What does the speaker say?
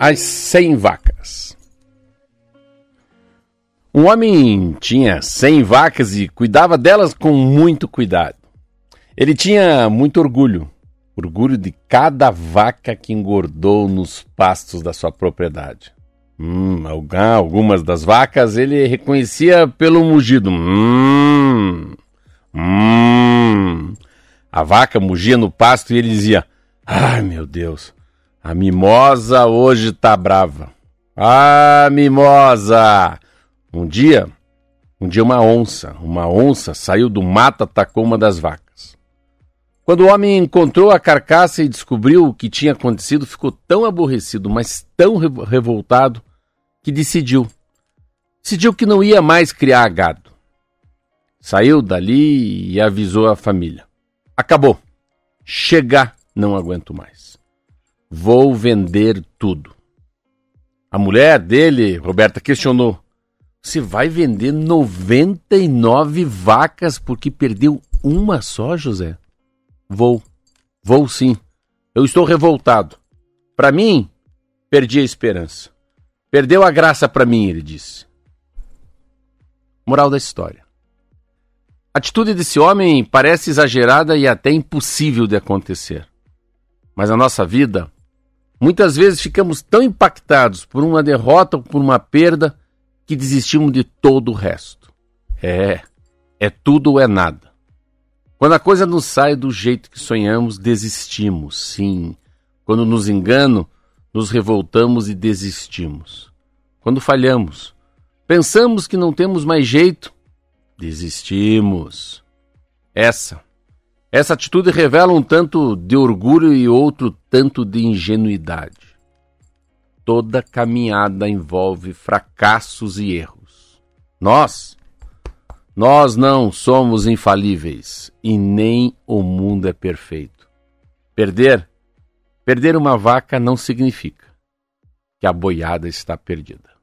As 100 vacas. Um homem tinha 100 vacas e cuidava delas com muito cuidado. Ele tinha muito orgulho, orgulho de cada vaca que engordou nos pastos da sua propriedade. Hum, algumas das vacas ele reconhecia pelo mugido. Hum, hum. A vaca mugia no pasto e ele dizia: Ai meu Deus, a mimosa hoje tá brava. Ah, mimosa! Um dia, um dia uma onça, uma onça saiu do mato, atacou uma das vacas. Quando o homem encontrou a carcaça e descobriu o que tinha acontecido, ficou tão aborrecido, mas tão revoltado, que decidiu. Decidiu que não ia mais criar gado. Saiu dali e avisou a família. Acabou. Chegar, não aguento mais. Vou vender tudo. A mulher dele, Roberta, questionou: Você vai vender 99 vacas porque perdeu uma só, José? Vou. Vou sim. Eu estou revoltado. Para mim, perdi a esperança. Perdeu a graça para mim, ele disse. Moral da história. A atitude desse homem parece exagerada e até impossível de acontecer. Mas a nossa vida Muitas vezes ficamos tão impactados por uma derrota ou por uma perda que desistimos de todo o resto. É, é tudo ou é nada. Quando a coisa não sai do jeito que sonhamos, desistimos, sim. Quando nos enganam, nos revoltamos e desistimos. Quando falhamos, pensamos que não temos mais jeito, desistimos. Essa essa atitude revela um tanto de orgulho e outro tanto de ingenuidade. Toda caminhada envolve fracassos e erros. Nós, nós não somos infalíveis e nem o mundo é perfeito. Perder, perder uma vaca não significa que a boiada está perdida.